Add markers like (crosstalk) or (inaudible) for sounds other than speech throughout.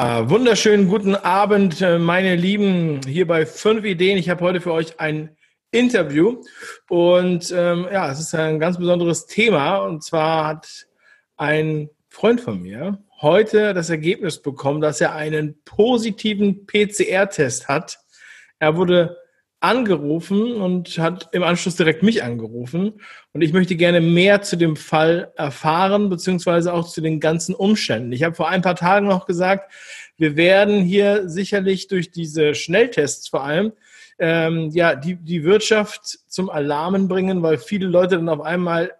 wunderschönen guten Abend, äh, meine Lieben, hier bei Fünf Ideen. Ich habe heute für euch ein Interview und ähm, ja, es ist ein ganz besonderes Thema und zwar hat ein Freund von mir heute das Ergebnis bekommen, dass er einen positiven PCR-Test hat. Er wurde angerufen und hat im Anschluss direkt mich angerufen. Und ich möchte gerne mehr zu dem Fall erfahren, beziehungsweise auch zu den ganzen Umständen. Ich habe vor ein paar Tagen noch gesagt, wir werden hier sicherlich durch diese Schnelltests vor allem ähm, ja, die, die Wirtschaft zum Alarmen bringen, weil viele Leute dann auf einmal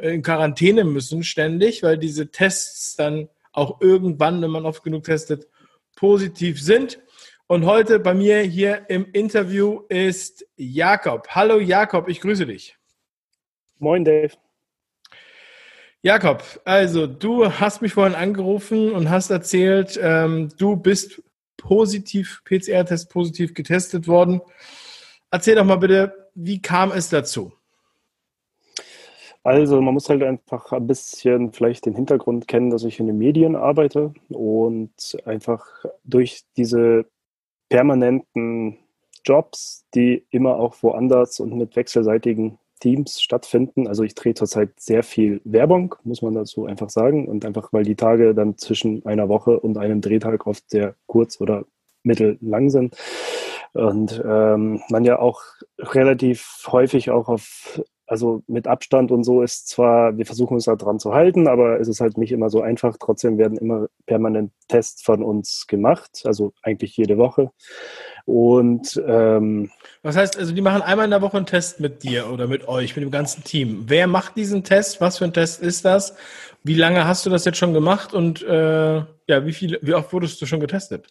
in Quarantäne müssen ständig, weil diese Tests dann auch irgendwann, wenn man oft genug testet, positiv sind. Und heute bei mir hier im Interview ist Jakob. Hallo Jakob, ich grüße dich. Moin Dave. Jakob, also du hast mich vorhin angerufen und hast erzählt, ähm, du bist positiv, PCR-Test positiv getestet worden. Erzähl doch mal bitte, wie kam es dazu? Also man muss halt einfach ein bisschen vielleicht den Hintergrund kennen, dass ich in den Medien arbeite und einfach durch diese permanenten Jobs, die immer auch woanders und mit wechselseitigen Teams stattfinden. Also ich drehe zurzeit sehr viel Werbung, muss man dazu einfach sagen. Und einfach, weil die Tage dann zwischen einer Woche und einem Drehtag oft sehr kurz oder mittellang sind. Und ähm, man ja auch relativ häufig auch auf also mit Abstand und so ist zwar, wir versuchen uns da dran zu halten, aber es ist halt nicht immer so einfach. Trotzdem werden immer permanent Tests von uns gemacht, also eigentlich jede Woche. Und ähm, was heißt, also die machen einmal in der Woche einen Test mit dir oder mit euch, mit dem ganzen Team. Wer macht diesen Test? Was für ein Test ist das? Wie lange hast du das jetzt schon gemacht und äh, ja, wie viel, wie oft wurdest du schon getestet?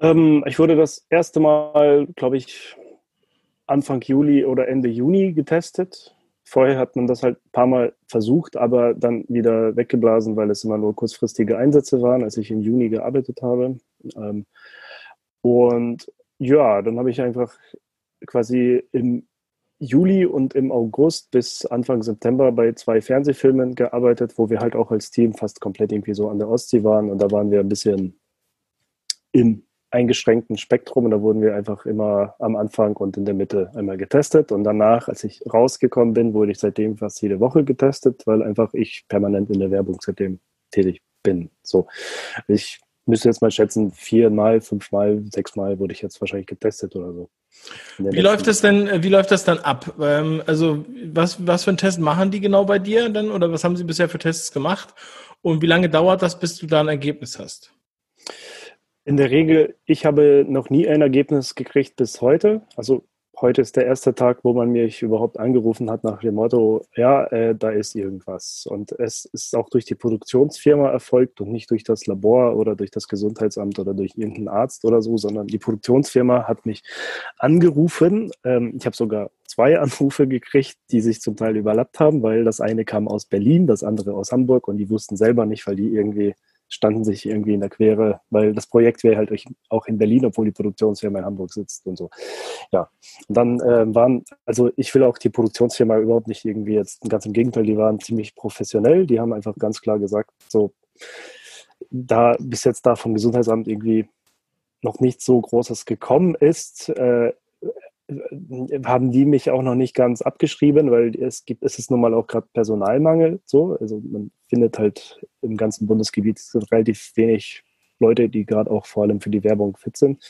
Ähm, ich wurde das erste Mal, glaube ich, Anfang Juli oder Ende Juni getestet. Vorher hat man das halt ein paar Mal versucht, aber dann wieder weggeblasen, weil es immer nur kurzfristige Einsätze waren, als ich im Juni gearbeitet habe. Ähm, und ja, dann habe ich einfach quasi im Juli und im August bis Anfang September bei zwei Fernsehfilmen gearbeitet, wo wir halt auch als Team fast komplett irgendwie so an der Ostsee waren. Und da waren wir ein bisschen im eingeschränkten Spektrum und da wurden wir einfach immer am Anfang und in der Mitte einmal getestet und danach, als ich rausgekommen bin, wurde ich seitdem fast jede Woche getestet, weil einfach ich permanent in der Werbung seitdem tätig bin. So, ich müsste jetzt mal schätzen, viermal, fünfmal, sechsmal wurde ich jetzt wahrscheinlich getestet oder so. Wie läuft das denn, wie läuft das dann ab? Ähm, also was, was für einen Test machen die genau bei dir dann oder was haben sie bisher für Tests gemacht und wie lange dauert das, bis du da ein Ergebnis hast? In der Regel, ich habe noch nie ein Ergebnis gekriegt bis heute. Also heute ist der erste Tag, wo man mich überhaupt angerufen hat nach dem Motto, ja, äh, da ist irgendwas. Und es ist auch durch die Produktionsfirma erfolgt und nicht durch das Labor oder durch das Gesundheitsamt oder durch irgendeinen Arzt oder so, sondern die Produktionsfirma hat mich angerufen. Ähm, ich habe sogar zwei (laughs) Anrufe gekriegt, die sich zum Teil überlappt haben, weil das eine kam aus Berlin, das andere aus Hamburg und die wussten selber nicht, weil die irgendwie standen sich irgendwie in der Quere, weil das Projekt wäre halt auch in Berlin, obwohl die Produktionsfirma in Hamburg sitzt und so. Ja, und dann äh, waren, also ich will auch die Produktionsfirma überhaupt nicht irgendwie jetzt, ganz im Gegenteil, die waren ziemlich professionell, die haben einfach ganz klar gesagt, so, da bis jetzt da vom Gesundheitsamt irgendwie noch nichts so Großes gekommen ist, äh, haben die mich auch noch nicht ganz abgeschrieben, weil es gibt, es ist nun mal auch gerade Personalmangel. So, also man findet halt im ganzen Bundesgebiet relativ wenig Leute, die gerade auch vor allem für die Werbung fit sind.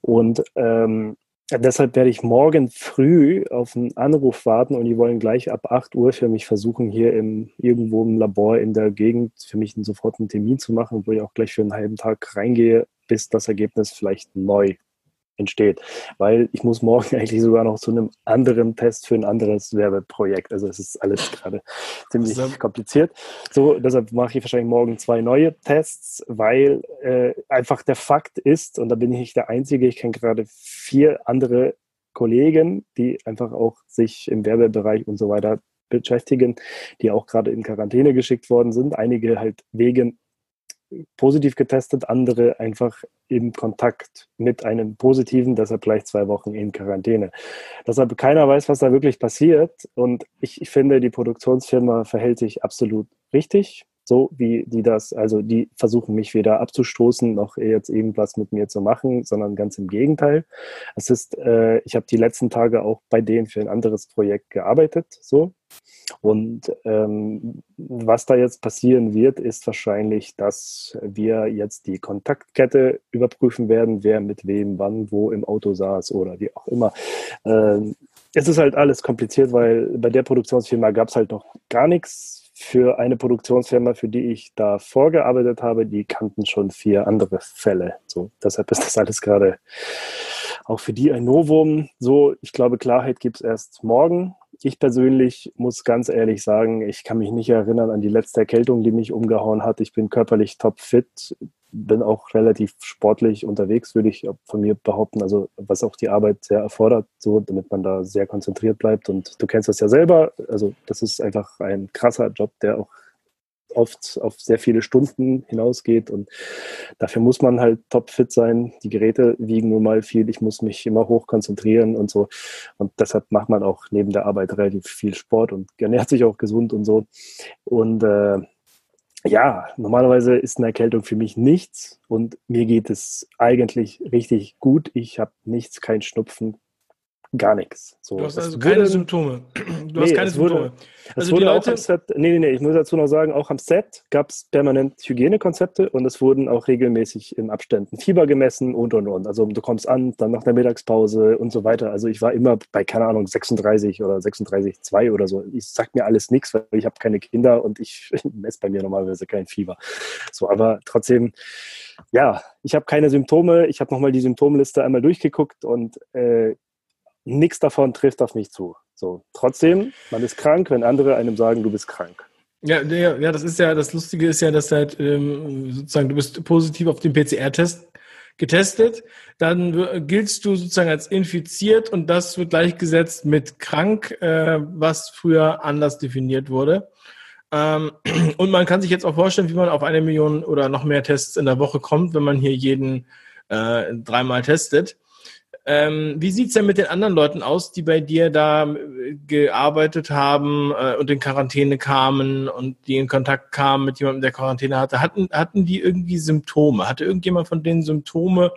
Und ähm, deshalb werde ich morgen früh auf einen Anruf warten und die wollen gleich ab 8 Uhr für mich versuchen, hier im, irgendwo im Labor in der Gegend für mich einen, sofort einen Termin zu machen, wo ich auch gleich für einen halben Tag reingehe, bis das Ergebnis vielleicht neu entsteht. Weil ich muss morgen (laughs) eigentlich sogar noch zu einem anderen Test für ein anderes Werbeprojekt. Also es ist alles gerade (laughs) ziemlich so. kompliziert. So, deshalb mache ich wahrscheinlich morgen zwei neue Tests, weil äh, einfach der Fakt ist, und da bin ich nicht der Einzige, ich kenne gerade vier andere Kollegen, die einfach auch sich im Werbebereich und so weiter beschäftigen, die auch gerade in Quarantäne geschickt worden sind. Einige halt wegen positiv getestet, andere einfach im Kontakt mit einem positiven, deshalb gleich zwei Wochen in Quarantäne. Deshalb keiner weiß, was da wirklich passiert. Und ich, ich finde, die Produktionsfirma verhält sich absolut richtig. so wie die das, also die versuchen mich weder abzustoßen noch jetzt irgendwas mit mir zu machen, sondern ganz im Gegenteil. Es ist, äh, ich habe die letzten Tage auch bei denen für ein anderes Projekt gearbeitet, so. Und ähm, was da jetzt passieren wird, ist wahrscheinlich, dass wir jetzt die Kontaktkette überprüfen werden, wer mit wem, wann, wo im Auto saß oder wie auch immer. Ähm, es ist halt alles kompliziert, weil bei der Produktionsfirma gab es halt noch gar nichts für eine Produktionsfirma, für die ich da vorgearbeitet habe, die kannten schon vier andere Fälle. So, deshalb ist das alles gerade auch für die ein Novum. So, ich glaube, Klarheit gibt es erst morgen. Ich persönlich muss ganz ehrlich sagen, ich kann mich nicht erinnern an die letzte Erkältung, die mich umgehauen hat. Ich bin körperlich topfit bin auch relativ sportlich unterwegs, würde ich von mir behaupten. Also was auch die Arbeit sehr erfordert, so damit man da sehr konzentriert bleibt. Und du kennst das ja selber. Also das ist einfach ein krasser Job, der auch oft auf sehr viele Stunden hinausgeht und dafür muss man halt topfit sein. Die Geräte wiegen nun mal viel, ich muss mich immer hoch konzentrieren und so und deshalb macht man auch neben der Arbeit relativ viel Sport und ernährt sich auch gesund und so und äh, ja, normalerweise ist eine Erkältung für mich nichts und mir geht es eigentlich richtig gut. Ich habe nichts, kein Schnupfen, gar nichts. So, du hast also keine (clears throat) wurde, Symptome. Du nee, hast keine Symptome. Wurde, also die Leute, Set, nee, nee, nee, ich muss dazu noch sagen, auch am Set gab es permanent Hygienekonzepte und es wurden auch regelmäßig in Abständen Fieber gemessen und und und. Also du kommst an, dann nach der Mittagspause und so weiter. Also ich war immer bei, keine Ahnung, 36 oder 36,2 oder so. Ich sag mir alles nichts, weil ich habe keine Kinder und ich (laughs) messe bei mir normalerweise kein Fieber. So, aber trotzdem, ja, ich habe keine Symptome. Ich habe nochmal die Symptomliste einmal durchgeguckt und äh, nichts davon trifft auf mich zu. So, trotzdem, man ist krank, wenn andere einem sagen, du bist krank. Ja, ja, ja das ist ja, das Lustige ist ja, dass halt ähm, sozusagen du bist positiv auf den PCR-Test getestet, dann giltst du sozusagen als infiziert und das wird gleichgesetzt mit krank, äh, was früher anders definiert wurde. Ähm, (clears throat) und man kann sich jetzt auch vorstellen, wie man auf eine Million oder noch mehr Tests in der Woche kommt, wenn man hier jeden äh, dreimal testet. Ähm, wie sieht's denn mit den anderen Leuten aus, die bei dir da äh, gearbeitet haben äh, und in Quarantäne kamen und die in Kontakt kamen mit jemandem, der Quarantäne hatte? Hatten, hatten die irgendwie Symptome? Hatte irgendjemand von denen Symptome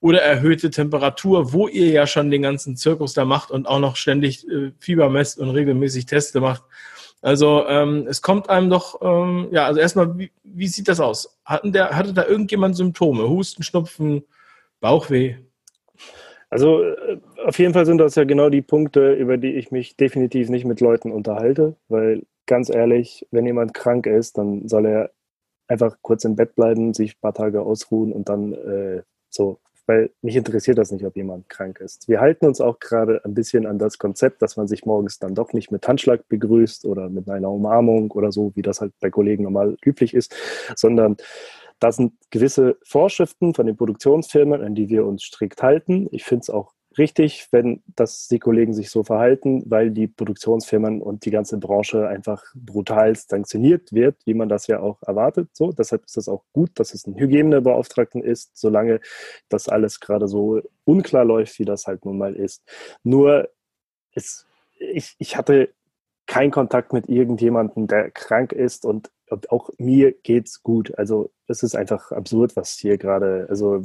oder erhöhte Temperatur, wo ihr ja schon den ganzen Zirkus da macht und auch noch ständig äh, Fieber messt und regelmäßig Teste macht? Also ähm, es kommt einem doch, ähm, ja, also erstmal, wie, wie sieht das aus? Hatten der, hatte da irgendjemand Symptome? Husten, Schnupfen, Bauchweh? Also äh, auf jeden Fall sind das ja genau die Punkte, über die ich mich definitiv nicht mit Leuten unterhalte, weil ganz ehrlich, wenn jemand krank ist, dann soll er einfach kurz im Bett bleiben, sich ein paar Tage ausruhen und dann äh, so, weil mich interessiert das nicht, ob jemand krank ist. Wir halten uns auch gerade ein bisschen an das Konzept, dass man sich morgens dann doch nicht mit Handschlag begrüßt oder mit einer Umarmung oder so, wie das halt bei Kollegen normal üblich ist, sondern da sind gewisse Vorschriften von den Produktionsfirmen, an die wir uns strikt halten. Ich finde es auch richtig, wenn das die Kollegen sich so verhalten, weil die Produktionsfirmen und die ganze Branche einfach brutal sanktioniert wird, wie man das ja auch erwartet. So, deshalb ist es auch gut, dass es ein Hygienebeauftragten ist, solange das alles gerade so unklar läuft, wie das halt nun mal ist. Nur es, ich, ich hatte keinen Kontakt mit irgendjemandem, der krank ist und auch mir geht's gut. Also es ist einfach absurd, was hier gerade, also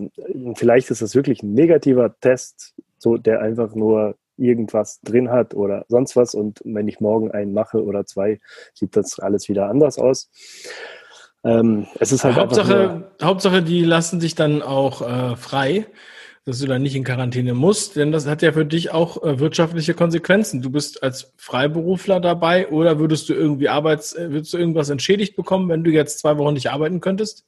vielleicht ist es wirklich ein negativer Test, so der einfach nur irgendwas drin hat oder sonst was und wenn ich morgen einen mache oder zwei, sieht das alles wieder anders aus. Ähm, es ist halt Hauptsache, Hauptsache, die lassen sich dann auch äh, frei dass du dann nicht in Quarantäne musst, denn das hat ja für dich auch äh, wirtschaftliche Konsequenzen. Du bist als Freiberufler dabei oder würdest du irgendwie Arbeits, äh, würdest du irgendwas entschädigt bekommen, wenn du jetzt zwei Wochen nicht arbeiten könntest?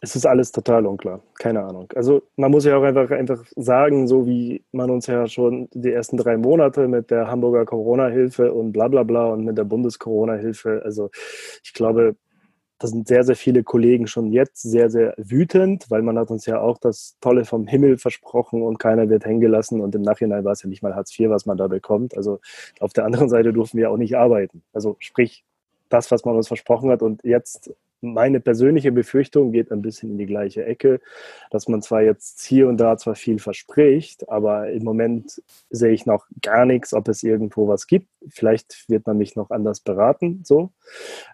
Es ist alles total unklar. Keine Ahnung. Also man muss ja auch einfach, einfach sagen, so wie man uns ja schon die ersten drei Monate mit der Hamburger Corona-Hilfe und bla bla bla und mit der Bundes-Corona-Hilfe, also ich glaube, da sind sehr, sehr viele Kollegen schon jetzt sehr, sehr wütend, weil man hat uns ja auch das Tolle vom Himmel versprochen und keiner wird hängen gelassen und im Nachhinein war es ja nicht mal Hartz IV, was man da bekommt. Also auf der anderen Seite durften wir auch nicht arbeiten. Also sprich, das, was man uns versprochen hat und jetzt meine persönliche Befürchtung geht ein bisschen in die gleiche Ecke, dass man zwar jetzt hier und da zwar viel verspricht, aber im Moment sehe ich noch gar nichts, ob es irgendwo was gibt. Vielleicht wird man mich noch anders beraten. So.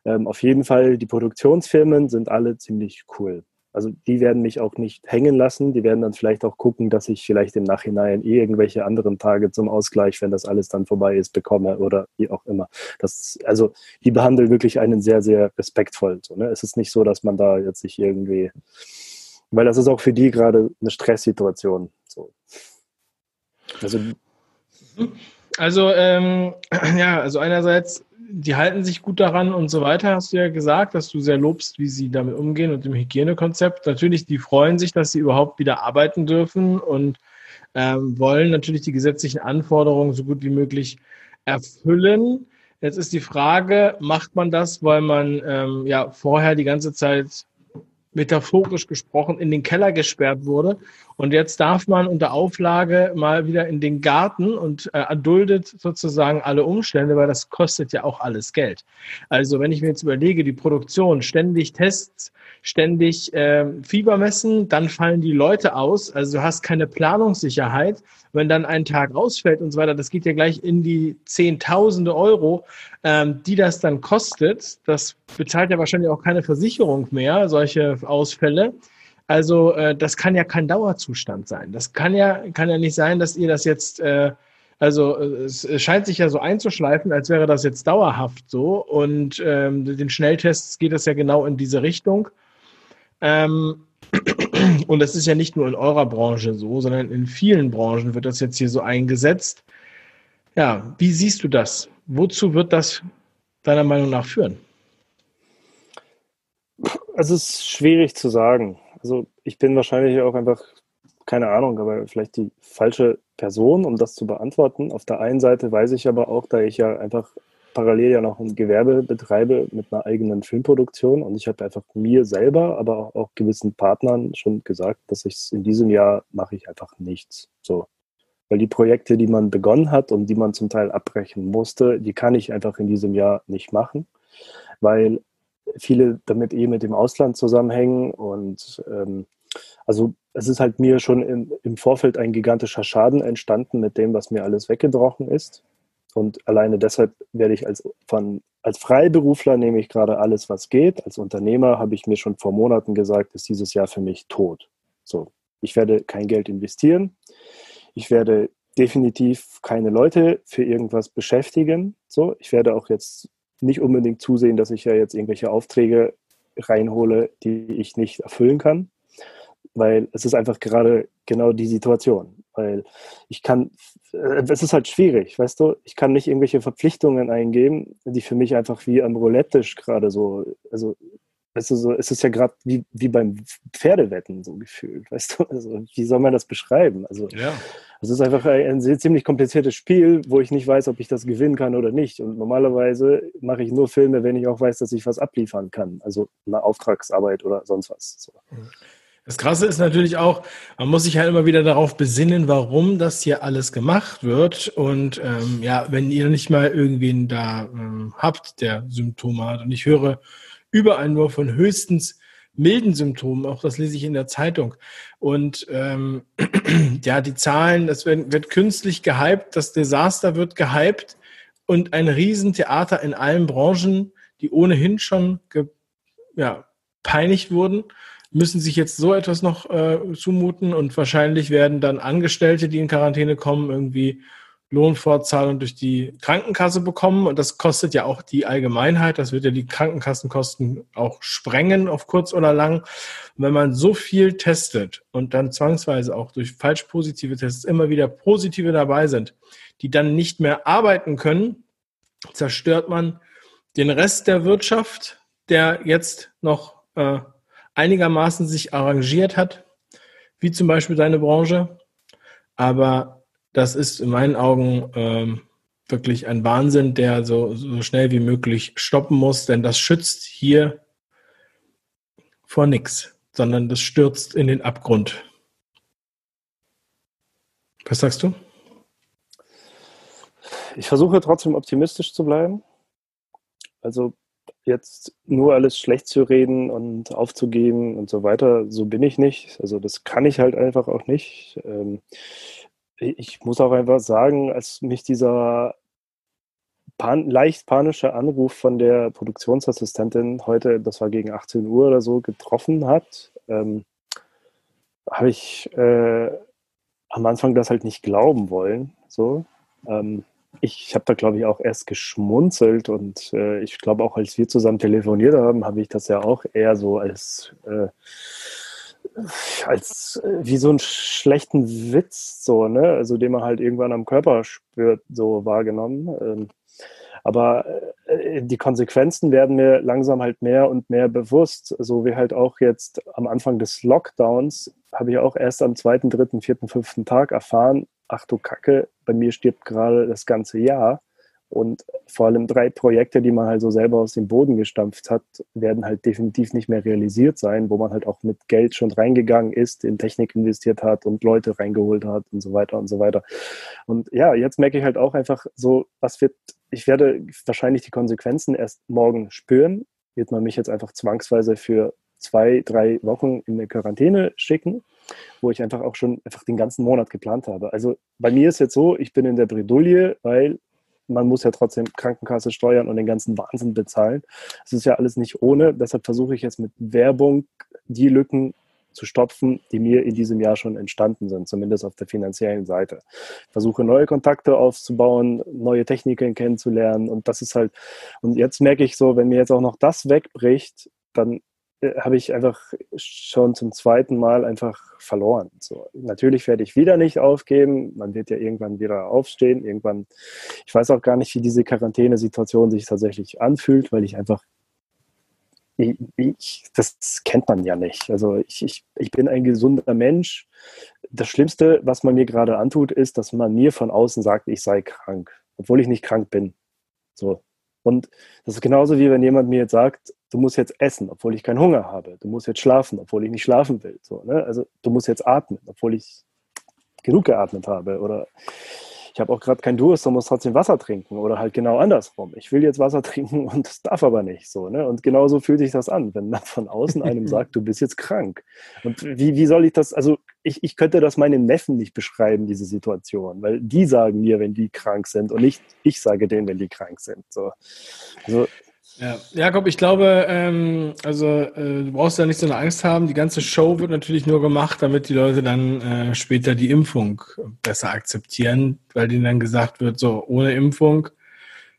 Ähm, auf jeden Fall, die Produktionsfirmen sind alle ziemlich cool. Also die werden mich auch nicht hängen lassen. Die werden dann vielleicht auch gucken, dass ich vielleicht im Nachhinein eh irgendwelche anderen Tage zum Ausgleich, wenn das alles dann vorbei ist, bekomme oder wie auch immer. Das, also die behandeln wirklich einen sehr, sehr respektvoll. So, ne? Es ist nicht so, dass man da jetzt sich irgendwie, weil das ist auch für die gerade eine Stresssituation. So. Also, also ähm, (clears throat) ja, also einerseits die halten sich gut daran und so weiter, hast du ja gesagt, dass du sehr lobst, wie sie damit umgehen und dem Hygienekonzept. Natürlich, die freuen sich, dass sie überhaupt wieder arbeiten dürfen und ähm, wollen natürlich die gesetzlichen Anforderungen so gut wie möglich erfüllen. Jetzt ist die Frage, macht man das, weil man ähm, ja vorher die ganze Zeit metaphorisch gesprochen in den Keller gesperrt wurde. Und jetzt darf man unter Auflage mal wieder in den Garten und äh, erduldet sozusagen alle Umstände, weil das kostet ja auch alles Geld. Also wenn ich mir jetzt überlege, die Produktion, ständig Tests, ständig äh, Fieber messen, dann fallen die Leute aus. Also du hast keine Planungssicherheit. Wenn dann ein Tag ausfällt und so weiter, das geht ja gleich in die Zehntausende Euro, ähm, die das dann kostet. Das bezahlt ja wahrscheinlich auch keine Versicherung mehr, solche Ausfälle. Also äh, das kann ja kein Dauerzustand sein. Das kann ja, kann ja nicht sein, dass ihr das jetzt äh, also es scheint sich ja so einzuschleifen, als wäre das jetzt dauerhaft so. Und ähm, den Schnelltests geht es ja genau in diese Richtung. Ähm, (clears throat) und das ist ja nicht nur in eurer Branche so, sondern in vielen Branchen wird das jetzt hier so eingesetzt. Ja, wie siehst du das? Wozu wird das deiner Meinung nach führen? Also es ist schwierig zu sagen. Also ich bin wahrscheinlich auch einfach, keine Ahnung, aber vielleicht die falsche Person, um das zu beantworten. Auf der einen Seite weiß ich aber auch, da ich ja einfach parallel ja noch ein Gewerbe betreibe mit einer eigenen Filmproduktion und ich habe einfach mir selber, aber auch, gewissen Partnern schon gesagt, dass ich in diesem Jahr mache ich einfach nichts. So. Weil die Projekte, die man begonnen hat und die man zum Teil abbrechen musste, die kann ich einfach in diesem Jahr nicht machen, weil viele damit eh mit dem Ausland zusammenhängen und ähm, also es ist halt mir schon in, im Vorfeld ein gigantischer Schaden entstanden mit dem, was mir alles weggebrochen ist. Und alleine deshalb werde ich als, von, als Freiberufler nehme ich gerade alles, was geht. Als Unternehmer habe ich mir schon vor Monaten gesagt, ist dieses Jahr für mich tot. So, ich werde kein Geld investieren. Ich werde definitiv keine Leute für irgendwas beschäftigen. So, ich werde auch jetzt nicht unbedingt zusehen, dass ich ja jetzt irgendwelche Aufträge reinhole, die ich nicht erfüllen kann, weil es ist einfach gerade genau die Situation weil ich kann, äh, es ist halt schwierig, weißt du, ich kann nicht irgendwelche Verpflichtungen eingeben, die für mich einfach wie am Roulette-Tisch gerade so, also Weißt du, so, es ist ja gerade wie, wie beim Pferdewetten so gefühlt, weißt du? Also, wie soll man das beschreiben? Also, ja. es ist einfach ein, ein ziemlich kompliziertes Spiel, wo ich nicht weiß, ob ich das gewinnen kann oder nicht. Und normalerweise mache ich nur Filme, wenn ich auch weiß, dass ich was abliefern kann. Also eine Auftragsarbeit oder sonst was. So. Mhm. Das Krasse ist natürlich auch, man muss sich halt immer wieder darauf besinnen, warum das hier alles gemacht wird. Und ähm, ja, wenn ihr nicht mal irgendwen da ähm, habt, der Symptome hat, und ich höre überall nur von höchstens milden Symptomen, auch das lese ich in der Zeitung. Und ähm, (clears throat) ja, die Zahlen, das wird, wird künstlich gehypt, das Desaster wird gehypt und ein Riesentheater in allen Branchen, die ohnehin schon ge, ja, peinigt wurden müssen sich jetzt so etwas noch äh, zumuten und wahrscheinlich werden dann Angestellte, die in Quarantäne kommen, irgendwie Lohnfortzahlung durch die Krankenkasse bekommen. Und das kostet ja auch die Allgemeinheit. Das wird ja die Krankenkassenkosten auch sprengen auf kurz oder lang. Und wenn man so viel testet und dann zwangsweise auch durch falsch positive Tests immer wieder positive dabei sind, die dann nicht mehr arbeiten können, zerstört man den Rest der Wirtschaft, der jetzt noch äh, einigermaßen sich arrangiert hat, wie zum Beispiel deine Branche. Aber das ist in meinen Augen ähm, wirklich ein Wahnsinn, der so, so schnell wie möglich stoppen muss, denn das schützt hier vor nichts, sondern das stürzt in den Abgrund. Was sagst du? Ich versuche trotzdem optimistisch zu bleiben. Also jetzt nur alles schlecht zu reden und aufzugeben und so weiter, so bin ich nicht. Also das kann ich halt einfach auch nicht. Ähm, ich muss auch einfach sagen, als mich dieser pan leicht panische Anruf von der Produktionsassistentin heute, das war gegen 18 Uhr oder so, getroffen hat, ähm, habe ich äh, am Anfang das halt nicht glauben wollen. So. Ähm, ich habe da, glaube ich, auch erst geschmunzelt und äh, ich glaube auch, als wir zusammen telefoniert haben, habe ich das ja auch eher so als, äh, als äh, wie so einen schlechten Witz, so, ne? Also den man halt irgendwann am Körper spürt, so wahrgenommen. Ähm, aber äh, die Konsequenzen werden mir langsam halt mehr und mehr bewusst. So wie halt auch jetzt am Anfang des Lockdowns habe ich auch erst am zweiten, dritten, vierten, fünften Tag erfahren, ach du Kacke, bei mir stirbt gerade das ganze Jahr. Und vor allem drei Projekte, die man halt so selber aus dem Boden gestampft hat, werden halt definitiv nicht mehr realisiert sein, wo man halt auch mit Geld schon reingegangen ist, in Technik investiert hat und Leute reingeholt hat und so weiter und so weiter. Und ja, jetzt merke ich halt auch einfach so, was wird, ich werde wahrscheinlich die Konsequenzen erst morgen spüren. Wird man mich jetzt einfach zwangsweise für zwei, drei Wochen in eine Quarantäne schicken, wo ich einfach auch schon einfach den ganzen Monat geplant habe. Also bei mir ist jetzt so, ich bin in der Bredouille, weil man muss ja trotzdem Krankenkasse steuern und den ganzen Wahnsinn bezahlen. Es ist ja alles nicht ohne. Deshalb versuche ich jetzt mit Werbung die Lücken zu stopfen, die mir in diesem Jahr schon entstanden sind, zumindest auf der finanziellen Seite. Versuche neue Kontakte aufzubauen, neue Techniken kennenzulernen und das ist halt, und jetzt merke ich so, wenn mir jetzt auch noch das wegbricht, dann habe ich einfach schon zum zweiten Mal einfach verloren. So, natürlich werde ich wieder nicht aufgeben. Man wird ja irgendwann wieder aufstehen. Irgendwann, ich weiß auch gar nicht, wie diese Quarantänesituation sich tatsächlich anfühlt, weil ich einfach, ich, ich, das kennt man ja nicht. Also ich, ich, ich bin ein gesunder Mensch. Das Schlimmste, was man mir gerade antut, ist, dass man mir von außen sagt, ich sei krank, obwohl ich nicht krank bin. So. Und das ist genauso wie wenn jemand mir jetzt sagt, du musst jetzt essen, obwohl ich keinen Hunger habe. Du musst jetzt schlafen, obwohl ich nicht schlafen will. So, ne? Also du musst jetzt atmen, obwohl ich genug geatmet habe. Oder ich habe auch gerade keinen Durst und muss trotzdem Wasser trinken. Oder halt genau andersrum. Ich will jetzt Wasser (laughs) trinken und das darf aber nicht. So, ne? Und genauso fühlt sich das an, wenn man von außen einem (laughs) sagt, du bist jetzt krank. Und wie, wie soll ich das, also ich, ich könnte das meinen Neffen nicht beschreiben, diese Situation, weil die sagen mir, wenn die krank sind und nicht ich sage denen, wenn die krank sind. So. Also ja, Jakob, ich glaube, ähm, also äh, du brauchst ja nicht so eine Angst haben. Die ganze Show wird natürlich nur gemacht, damit die Leute dann äh, später die Impfung besser akzeptieren, weil denen dann gesagt wird, so ohne Impfung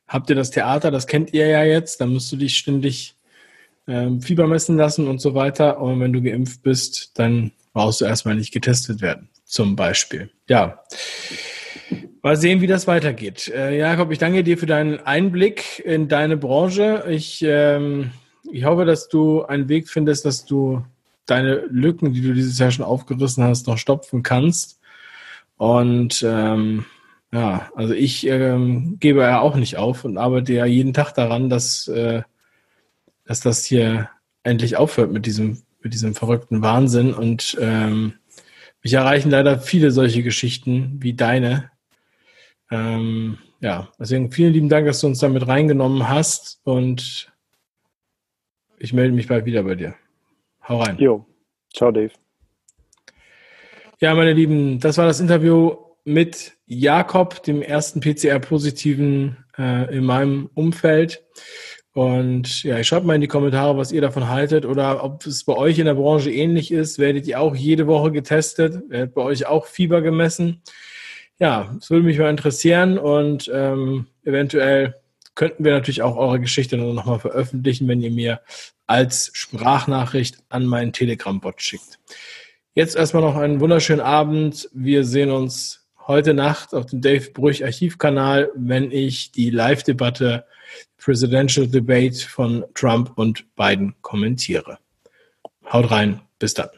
habt ihr das Theater, das kennt ihr ja jetzt, dann musst du dich ständig ähm, Fieber messen lassen und so weiter. Und wenn du geimpft bist, dann brauchst du erstmal nicht getestet werden, zum Beispiel. Ja. Mal sehen, wie das weitergeht. Äh, Jakob, ich danke dir für deinen Einblick in deine Branche. Ich, ähm, ich hoffe, dass du einen Weg findest, dass du deine Lücken, die du dieses Jahr schon aufgerissen hast, noch stopfen kannst. Und ähm, ja, also ich ähm, gebe ja auch nicht auf und arbeite ja jeden Tag daran, dass, äh, dass das hier endlich aufhört mit diesem, mit diesem verrückten Wahnsinn. Und ähm, mich erreichen leider viele solche Geschichten wie deine, ähm, ja, deswegen vielen lieben Dank, dass du uns damit reingenommen hast und ich melde mich bald wieder bei dir. Hau rein. Jo, ciao Dave. Ja, meine Lieben, das war das Interview mit Jakob, dem ersten PCR-Positiven äh, in meinem Umfeld. Und ja, ich schreibt mal in die Kommentare, was ihr davon haltet oder ob es bei euch in der Branche ähnlich ist. Werdet ihr auch jede Woche getestet? Werdet bei euch auch Fieber gemessen? Ja, es würde mich mal interessieren und ähm, eventuell könnten wir natürlich auch eure Geschichte nochmal veröffentlichen, wenn ihr mir als Sprachnachricht an meinen Telegram-Bot schickt. Jetzt erstmal noch einen wunderschönen Abend. Wir sehen uns heute Nacht auf dem Dave Brüch Archivkanal, wenn ich die Live-Debatte Presidential Debate von Trump und Biden kommentiere. Haut rein, bis dann.